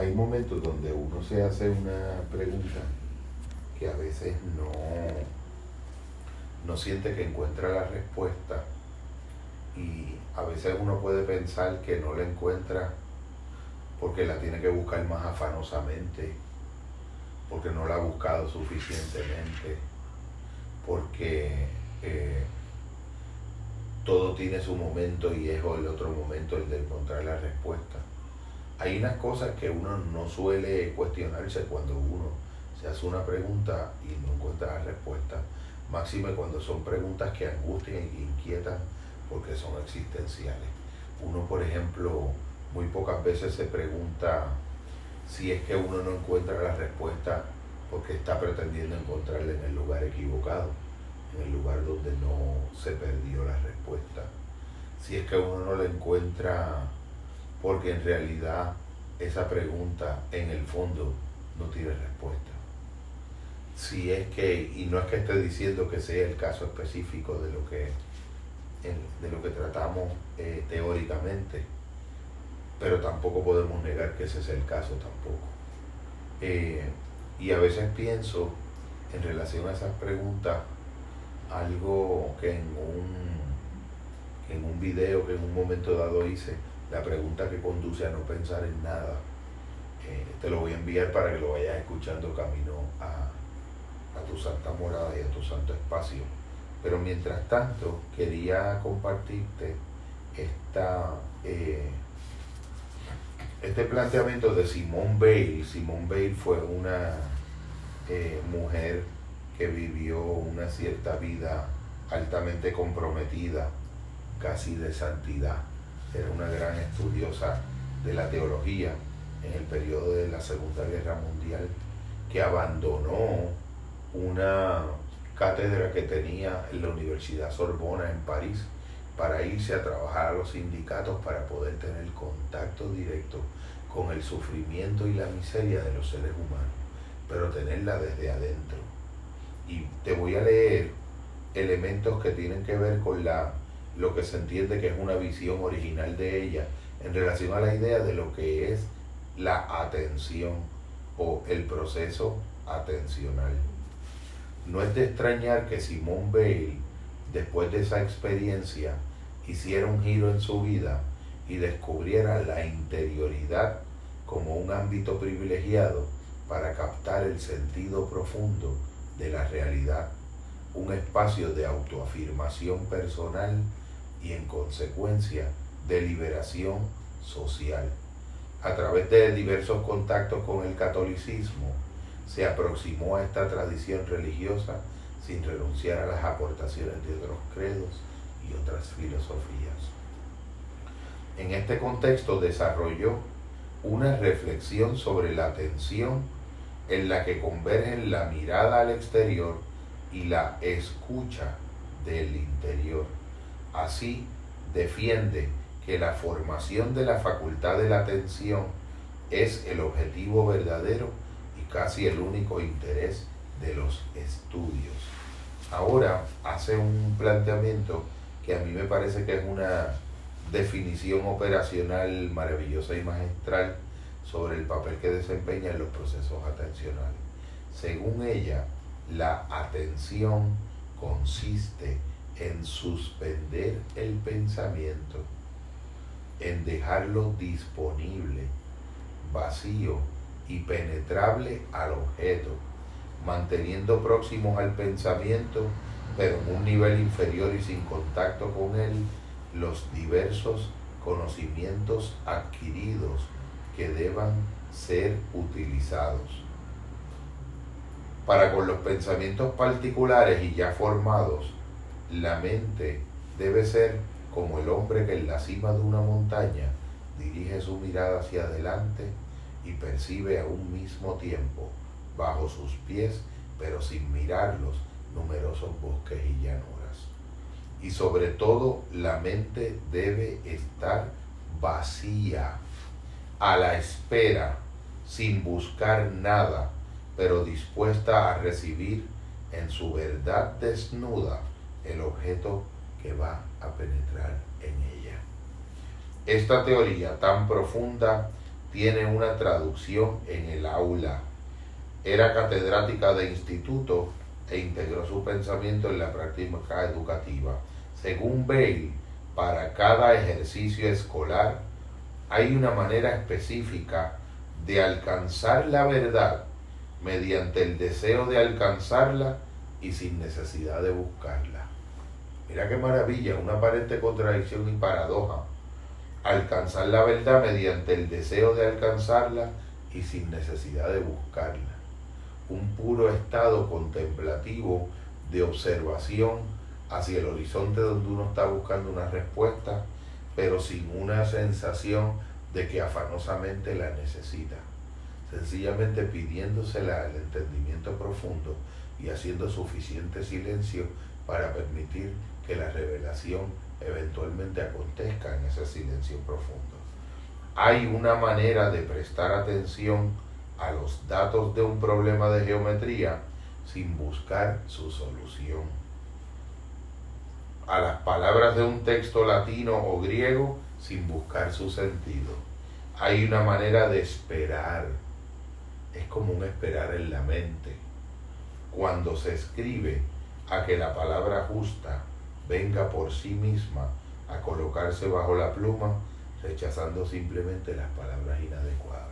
hay momentos donde uno se hace una pregunta que a veces no, no siente que encuentra la respuesta y a veces uno puede pensar que no la encuentra porque la tiene que buscar más afanosamente, porque no la ha buscado suficientemente, porque eh, todo tiene su momento y es el otro momento el de encontrar la respuesta. Hay unas cosas que uno no suele cuestionarse cuando uno se hace una pregunta y no encuentra la respuesta. Máxime cuando son preguntas que angustian e inquietan porque son existenciales. Uno, por ejemplo, muy pocas veces se pregunta si es que uno no encuentra la respuesta porque está pretendiendo encontrarla en el lugar equivocado, en el lugar donde no se perdió la respuesta. Si es que uno no la encuentra porque en realidad esa pregunta en el fondo no tiene respuesta. Si es que, y no es que esté diciendo que sea el caso específico de lo que, de lo que tratamos eh, teóricamente, pero tampoco podemos negar que ese es el caso tampoco. Eh, y a veces pienso en relación a esas preguntas algo que en un, en un video que en un momento dado hice, la pregunta que conduce a no pensar en nada. Eh, te lo voy a enviar para que lo vayas escuchando camino a, tu santa morada y a tu santo espacio. Pero mientras tanto, quería compartirte esta, eh, este planteamiento de Simone Bale. Simone Bale fue una eh, mujer que vivió una cierta vida altamente comprometida, casi de santidad era una gran estudiosa de la teología en el periodo de la Segunda Guerra Mundial, que abandonó una cátedra que tenía en la Universidad Sorbona en París para irse a trabajar a los sindicatos para poder tener contacto directo con el sufrimiento y la miseria de los seres humanos, pero tenerla desde adentro. Y te voy a leer elementos que tienen que ver con la lo que se entiende que es una visión original de ella en relación a la idea de lo que es la atención o el proceso atencional. No es de extrañar que Simone Bale, después de esa experiencia, hiciera un giro en su vida y descubriera la interioridad como un ámbito privilegiado para captar el sentido profundo de la realidad, un espacio de autoafirmación personal y en consecuencia de liberación social. A través de diversos contactos con el catolicismo, se aproximó a esta tradición religiosa sin renunciar a las aportaciones de otros credos y otras filosofías. En este contexto desarrolló una reflexión sobre la atención en la que convergen la mirada al exterior y la escucha del interior Así, defiende que la formación de la facultad de la atención es el objetivo verdadero y casi el único interés de los estudios. Ahora hace un planteamiento que a mí me parece que es una definición operacional maravillosa y magistral sobre el papel que desempeña los procesos atencionales. Según ella, la atención consiste en suspender el pensamiento, en dejarlo disponible, vacío y penetrable al objeto, manteniendo próximos al pensamiento, pero en un nivel inferior y sin contacto con él, los diversos conocimientos adquiridos que deban ser utilizados. Para con los pensamientos particulares y ya formados, la mente debe ser como el hombre que en la cima de una montaña dirige su mirada hacia adelante y percibe a un mismo tiempo, bajo sus pies, pero sin mirarlos, numerosos bosques y llanuras. Y sobre todo la mente debe estar vacía, a la espera, sin buscar nada, pero dispuesta a recibir en su verdad desnuda el objeto que va a penetrar en ella. Esta teoría tan profunda tiene una traducción en el aula. Era catedrática de instituto e integró su pensamiento en la práctica educativa. Según Bale, para cada ejercicio escolar hay una manera específica de alcanzar la verdad mediante el deseo de alcanzarla y sin necesidad de buscarla. Mira qué maravilla, una aparente contradicción y paradoja. Alcanzar la verdad mediante el deseo de alcanzarla y sin necesidad de buscarla. Un puro estado contemplativo de observación hacia el horizonte donde uno está buscando una respuesta, pero sin una sensación de que afanosamente la necesita. Sencillamente pidiéndosela al entendimiento profundo y haciendo suficiente silencio para permitir que la revelación eventualmente acontezca en ese silencio profundo. Hay una manera de prestar atención a los datos de un problema de geometría sin buscar su solución. A las palabras de un texto latino o griego sin buscar su sentido. Hay una manera de esperar. Es como un esperar en la mente. Cuando se escribe a que la palabra justa venga por sí misma a colocarse bajo la pluma, rechazando simplemente las palabras inadecuadas.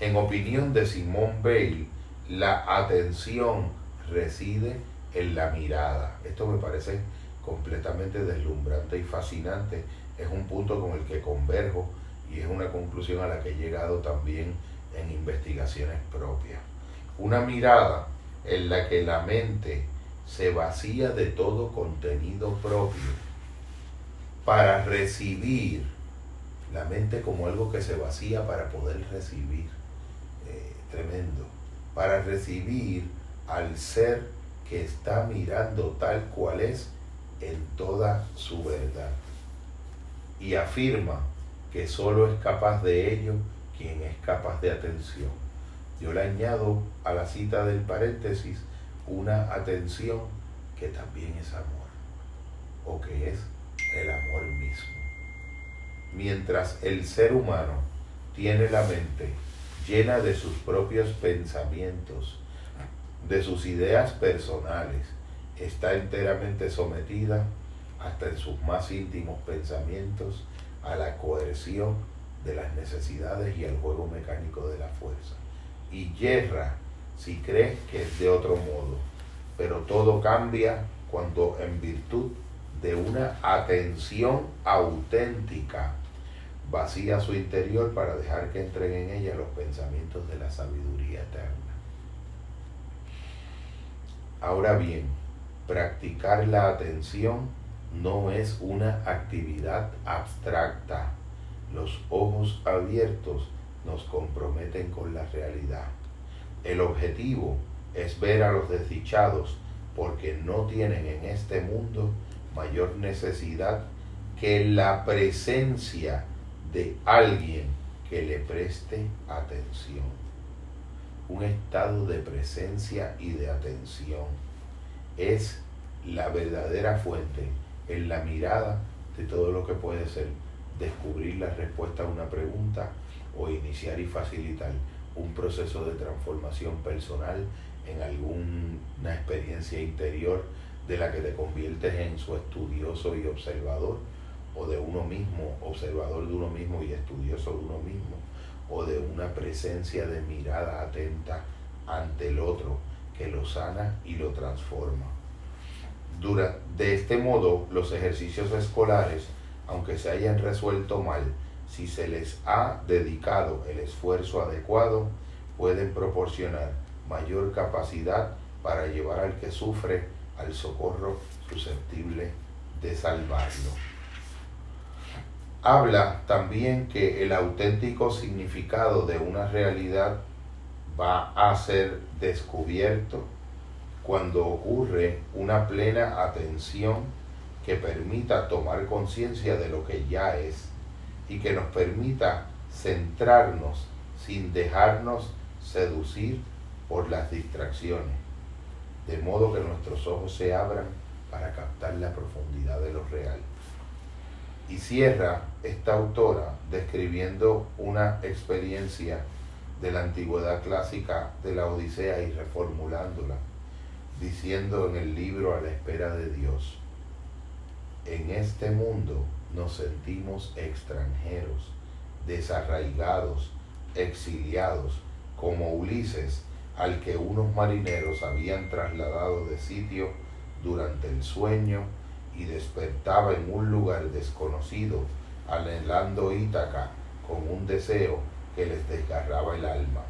En opinión de Simón Bale, la atención reside en la mirada. Esto me parece completamente deslumbrante y fascinante. Es un punto con el que converjo y es una conclusión a la que he llegado también en investigaciones propias. Una mirada en la que la mente se vacía de todo contenido propio para recibir la mente como algo que se vacía para poder recibir. Eh, tremendo. Para recibir al ser que está mirando tal cual es en toda su verdad. Y afirma que solo es capaz de ello quien es capaz de atención. Yo le añado a la cita del paréntesis una atención que también es amor, o que es el amor mismo. Mientras el ser humano tiene la mente llena de sus propios pensamientos, de sus ideas personales, está enteramente sometida hasta en sus más íntimos pensamientos a la coerción de las necesidades y al juego mecánico de la fuerza. Y yerra si crees que es de otro modo, pero todo cambia cuando en virtud de una atención auténtica vacía su interior para dejar que entren en ella los pensamientos de la sabiduría eterna. Ahora bien, practicar la atención no es una actividad abstracta. Los ojos abiertos nos comprometen con la realidad. El objetivo es ver a los desdichados porque no tienen en este mundo mayor necesidad que la presencia de alguien que le preste atención. Un estado de presencia y de atención es la verdadera fuente en la mirada de todo lo que puede ser descubrir la respuesta a una pregunta o iniciar y facilitar un proceso de transformación personal en alguna experiencia interior de la que te conviertes en su estudioso y observador, o de uno mismo, observador de uno mismo y estudioso de uno mismo, o de una presencia de mirada atenta ante el otro que lo sana y lo transforma. de este modo, los ejercicios escolares, aunque se hayan resuelto mal, si se les ha dedicado el esfuerzo adecuado, pueden proporcionar mayor capacidad para llevar al que sufre al socorro susceptible de salvarlo. Habla también que el auténtico significado de una realidad va a ser descubierto cuando ocurre una plena atención que permita tomar conciencia de lo que ya es y que nos permita centrarnos sin dejarnos seducir por las distracciones, de modo que nuestros ojos se abran para captar la profundidad de lo real. Y cierra esta autora describiendo una experiencia de la antigüedad clásica de la Odisea y reformulándola, diciendo en el libro A la espera de Dios, en este mundo nos sentimos extranjeros, desarraigados, exiliados, como Ulises, al que unos marineros habían trasladado de sitio durante el sueño y despertaba en un lugar desconocido, anhelando Ítaca con un deseo que les desgarraba el alma.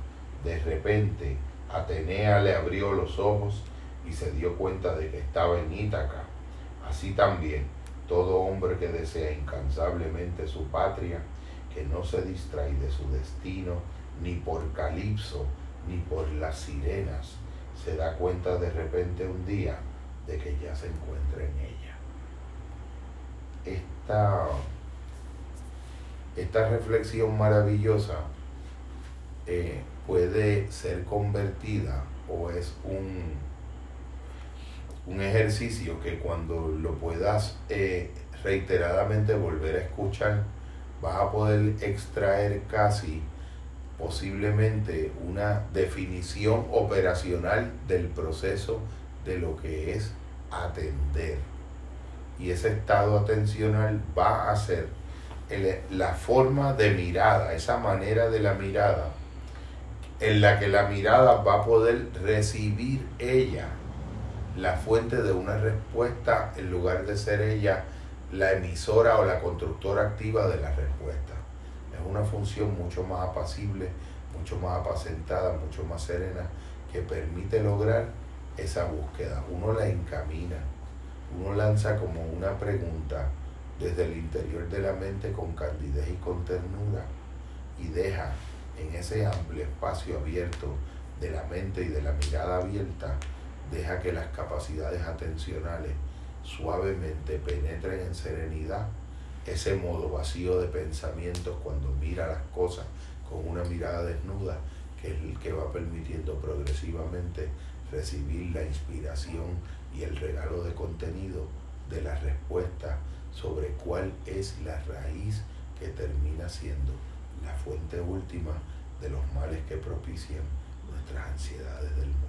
De repente, Atenea le abrió los ojos y se dio cuenta de que estaba en Ítaca. Así también, todo hombre que desea incansablemente su patria, que no se distrae de su destino, ni por Calipso, ni por las sirenas, se da cuenta de repente un día de que ya se encuentra en ella. Esta, esta reflexión maravillosa eh, puede ser convertida o es un, un ejercicio que cuando lo puedas eh, reiteradamente volver a escuchar, vas a poder extraer casi posiblemente una definición operacional del proceso de lo que es atender. Y ese estado atencional va a ser la forma de mirada, esa manera de la mirada, en la que la mirada va a poder recibir ella la fuente de una respuesta en lugar de ser ella la emisora o la constructora activa de la respuesta. Es una función mucho más apacible, mucho más apacentada, mucho más serena, que permite lograr esa búsqueda. Uno la encamina, uno lanza como una pregunta desde el interior de la mente con candidez y con ternura y deja en ese amplio espacio abierto de la mente y de la mirada abierta, deja que las capacidades atencionales suavemente penetren en serenidad ese modo vacío de pensamientos cuando mira las cosas con una mirada desnuda, que es el que va permitiendo progresivamente recibir la inspiración y el regalo de contenido de la respuesta sobre cuál es la raíz que termina siendo la fuente última de los males que propician nuestras ansiedades del mundo.